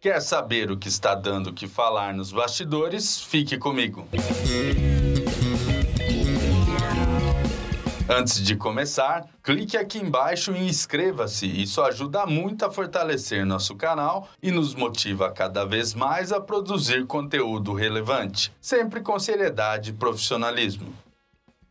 Quer saber o que está dando que falar nos bastidores? Fique comigo. Antes de começar, clique aqui embaixo e inscreva-se. Isso ajuda muito a fortalecer nosso canal e nos motiva cada vez mais a produzir conteúdo relevante, sempre com seriedade e profissionalismo.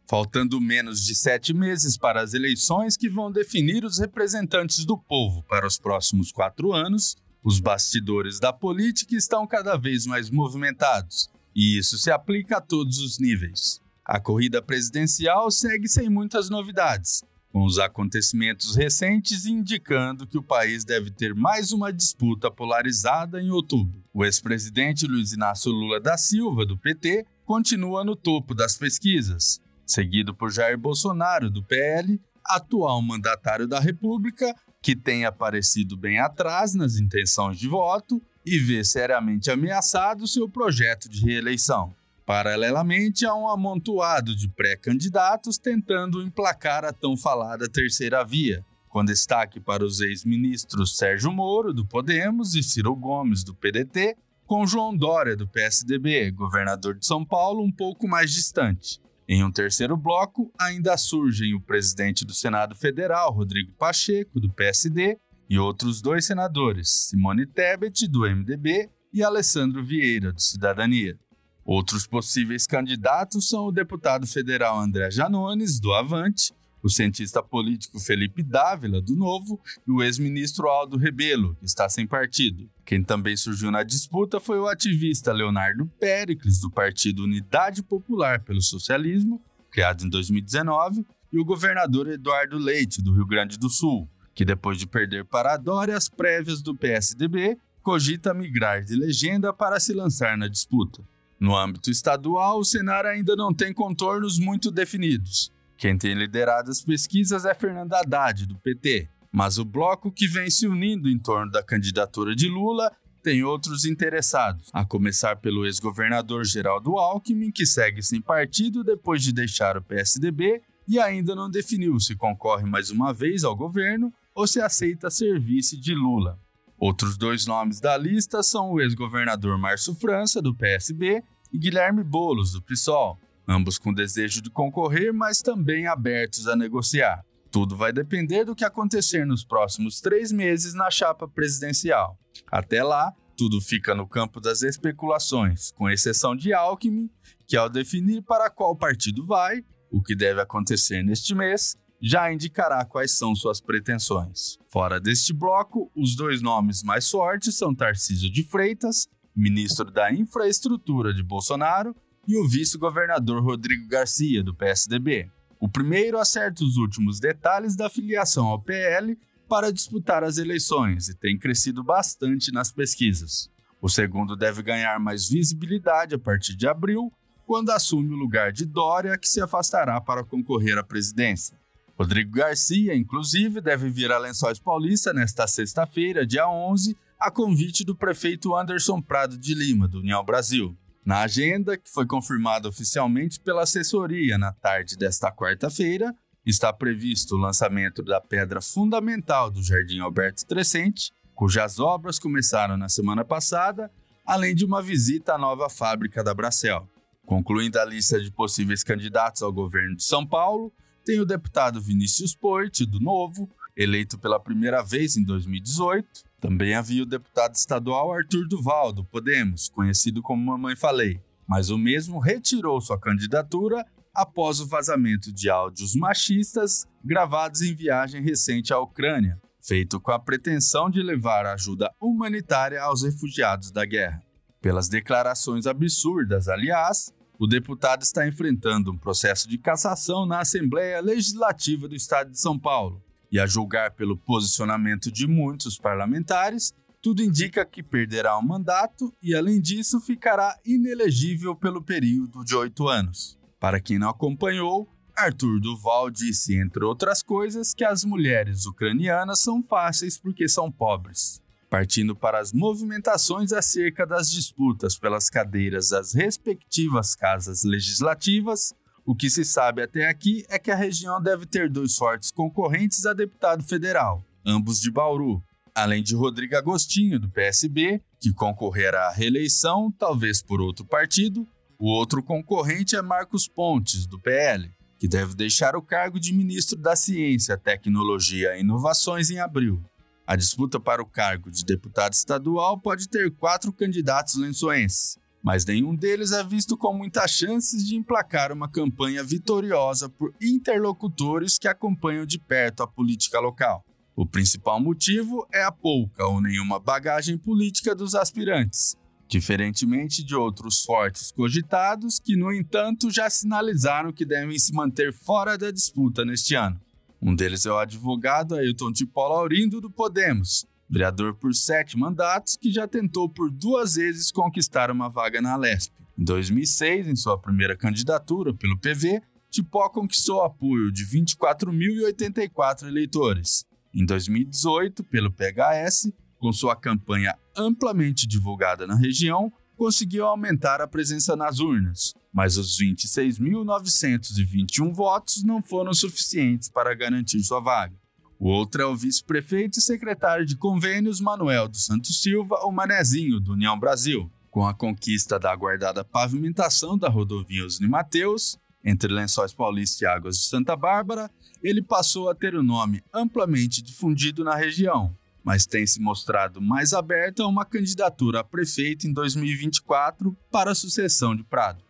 Faltando menos de sete meses para as eleições que vão definir os representantes do povo para os próximos quatro anos, os bastidores da política estão cada vez mais movimentados, e isso se aplica a todos os níveis. A corrida presidencial segue sem muitas novidades, com os acontecimentos recentes indicando que o país deve ter mais uma disputa polarizada em outubro. O ex-presidente Luiz Inácio Lula da Silva, do PT, continua no topo das pesquisas, seguido por Jair Bolsonaro, do PL, atual mandatário da República, que tem aparecido bem atrás nas intenções de voto e vê seriamente ameaçado seu projeto de reeleição. Paralelamente, há um amontoado de pré-candidatos tentando emplacar a tão falada terceira via, com destaque para os ex-ministros Sérgio Moro, do Podemos, e Ciro Gomes, do PDT, com João Dória, do PSDB, governador de São Paulo, um pouco mais distante. Em um terceiro bloco, ainda surgem o presidente do Senado Federal, Rodrigo Pacheco, do PSD, e outros dois senadores, Simone Tebet, do MDB, e Alessandro Vieira, do Cidadania. Outros possíveis candidatos são o deputado federal André Janones, do Avante, o cientista político Felipe Dávila, do Novo, e o ex-ministro Aldo Rebelo, que está sem partido. Quem também surgiu na disputa foi o ativista Leonardo Pericles, do Partido Unidade Popular pelo Socialismo, criado em 2019, e o governador Eduardo Leite, do Rio Grande do Sul, que depois de perder para a Dória as prévias do PSDB, cogita migrar de legenda para se lançar na disputa. No âmbito estadual, o cenário ainda não tem contornos muito definidos. Quem tem liderado as pesquisas é Fernanda Haddad, do PT, mas o bloco que vem se unindo em torno da candidatura de Lula tem outros interessados, a começar pelo ex-governador Geraldo Alckmin, que segue sem partido depois de deixar o PSDB e ainda não definiu se concorre mais uma vez ao governo ou se aceita ser vice de Lula. Outros dois nomes da lista são o ex-governador Márcio França, do PSB, e Guilherme Bolos, do PSOL, ambos com desejo de concorrer, mas também abertos a negociar. Tudo vai depender do que acontecer nos próximos três meses na chapa presidencial. Até lá, tudo fica no campo das especulações, com exceção de Alckmin, que ao definir para qual partido vai, o que deve acontecer neste mês, já indicará quais são suas pretensões. Fora deste bloco, os dois nomes mais fortes são Tarcísio de Freitas, ministro da Infraestrutura de Bolsonaro, e o vice-governador Rodrigo Garcia, do PSDB. O primeiro acerta os últimos detalhes da filiação ao PL para disputar as eleições e tem crescido bastante nas pesquisas. O segundo deve ganhar mais visibilidade a partir de abril, quando assume o lugar de Dória, que se afastará para concorrer à presidência. Rodrigo Garcia, inclusive, deve vir a Lençóis Paulista nesta sexta-feira, dia 11, a convite do prefeito Anderson Prado de Lima, do União Brasil. Na agenda, que foi confirmada oficialmente pela assessoria na tarde desta quarta-feira, está previsto o lançamento da pedra fundamental do Jardim Alberto Trescente, cujas obras começaram na semana passada, além de uma visita à nova fábrica da Bracel. Concluindo a lista de possíveis candidatos ao governo de São Paulo, tem o deputado Vinícius Poit, do Novo, eleito pela primeira vez em 2018, também havia o deputado estadual Arthur Duval, do Podemos, conhecido como Mamãe Falei, mas o mesmo retirou sua candidatura após o vazamento de áudios machistas gravados em viagem recente à Ucrânia, feito com a pretensão de levar ajuda humanitária aos refugiados da guerra. Pelas declarações absurdas, aliás, o deputado está enfrentando um processo de cassação na Assembleia Legislativa do Estado de São Paulo, e a julgar pelo posicionamento de muitos parlamentares, tudo indica que perderá o mandato e, além disso, ficará inelegível pelo período de oito anos. Para quem não acompanhou, Arthur Duval disse, entre outras coisas, que as mulheres ucranianas são fáceis porque são pobres. Partindo para as movimentações acerca das disputas pelas cadeiras das respectivas casas legislativas, o que se sabe até aqui é que a região deve ter dois fortes concorrentes a deputado federal, ambos de Bauru, além de Rodrigo Agostinho, do PSB, que concorrerá à reeleição, talvez por outro partido. O outro concorrente é Marcos Pontes, do PL, que deve deixar o cargo de ministro da Ciência, Tecnologia e Inovações em abril. A disputa para o cargo de deputado estadual pode ter quatro candidatos lençoenses, mas nenhum deles é visto com muitas chances de emplacar uma campanha vitoriosa por interlocutores que acompanham de perto a política local. O principal motivo é a pouca ou nenhuma bagagem política dos aspirantes, diferentemente de outros fortes cogitados que, no entanto, já sinalizaram que devem se manter fora da disputa neste ano. Um deles é o advogado Ailton Tipola Aurindo do Podemos, vereador por sete mandatos que já tentou por duas vezes conquistar uma vaga na Alesp. Em 2006, em sua primeira candidatura pelo PV, Tipó conquistou apoio de 24.084 eleitores. Em 2018, pelo PHS, com sua campanha amplamente divulgada na região, conseguiu aumentar a presença nas urnas, mas os 26.921 votos não foram suficientes para garantir sua vaga. O outro é o vice-prefeito e secretário de convênios Manuel dos Santos Silva, o Manezinho, do União Brasil. Com a conquista da aguardada pavimentação da rodovia Osni Mateus, entre Lençóis Paulista e Águas de Santa Bárbara, ele passou a ter o nome amplamente difundido na região, mas tem se mostrado mais aberta a uma candidatura a prefeito em 2024 para a sucessão de Prado.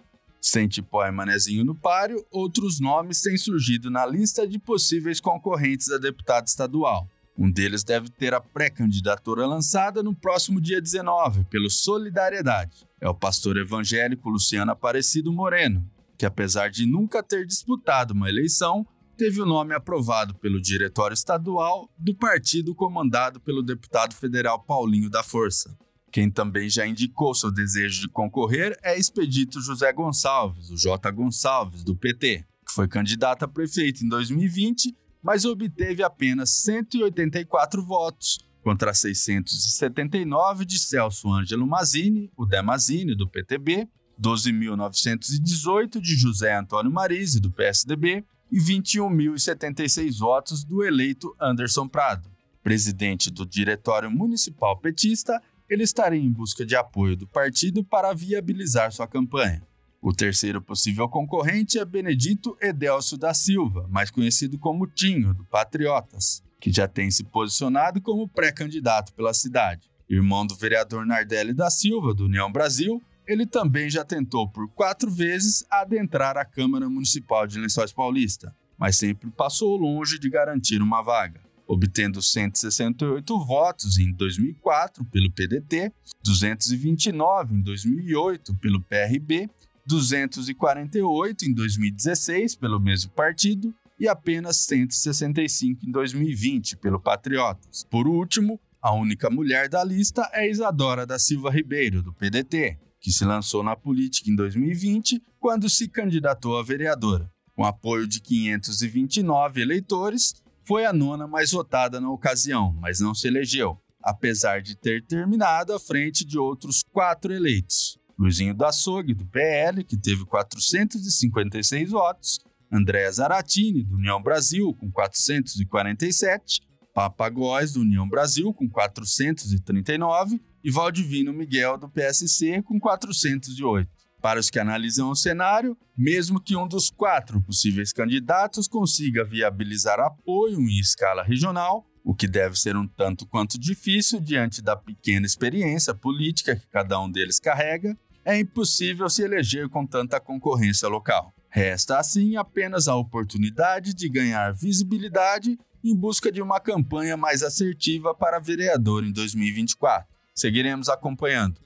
Sem Tipó e Manezinho no páreo, outros nomes têm surgido na lista de possíveis concorrentes a deputado estadual. Um deles deve ter a pré-candidatura lançada no próximo dia 19, pelo Solidariedade. É o pastor evangélico Luciano Aparecido Moreno, que apesar de nunca ter disputado uma eleição, teve o nome aprovado pelo Diretório Estadual do partido comandado pelo deputado federal Paulinho da Força. Quem também já indicou seu desejo de concorrer é Expedito José Gonçalves, o J. Gonçalves, do PT, que foi candidato a prefeito em 2020, mas obteve apenas 184 votos, contra 679 de Celso Ângelo Mazini, o Demazini, do PTB, 12.918 de José Antônio Marise, do PSDB, e 21.076 votos do eleito Anderson Prado. Presidente do Diretório Municipal Petista, ele estaria em busca de apoio do partido para viabilizar sua campanha. O terceiro possível concorrente é Benedito Edelcio da Silva, mais conhecido como Tinho, do Patriotas, que já tem se posicionado como pré-candidato pela cidade. Irmão do vereador Nardelli da Silva, do União Brasil, ele também já tentou por quatro vezes adentrar a Câmara Municipal de Lençóis Paulista, mas sempre passou longe de garantir uma vaga, obtendo 168 votos em 2004 pelo PDT, 229 em 2008 pelo PRB, 248 em 2016 pelo mesmo partido e apenas 165 em 2020 pelo Patriotas. Por último, a única mulher da lista é Isadora da Silva Ribeiro, do PDT, que se lançou na política em 2020 quando se candidatou a vereadora. Com apoio de 529 eleitores, foi a nona mais votada na ocasião, mas não se elegeu, apesar de ter terminado à frente de outros quatro eleitos. Luizinho da Açougue, do PL, que teve 456 votos, Andréa Zaratini, do União Brasil, com 447, Papagóis, do União Brasil, com 439, e Valdivino Miguel, do PSC, com 408. Para os que analisam o cenário, mesmo que um dos quatro possíveis candidatos consiga viabilizar apoio em escala regional, o que deve ser um tanto quanto difícil diante da pequena experiência política que cada um deles carrega, é impossível se eleger com tanta concorrência local. Resta assim apenas a oportunidade de ganhar visibilidade em busca de uma campanha mais assertiva para vereador em 2024. Seguiremos acompanhando.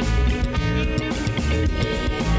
thank you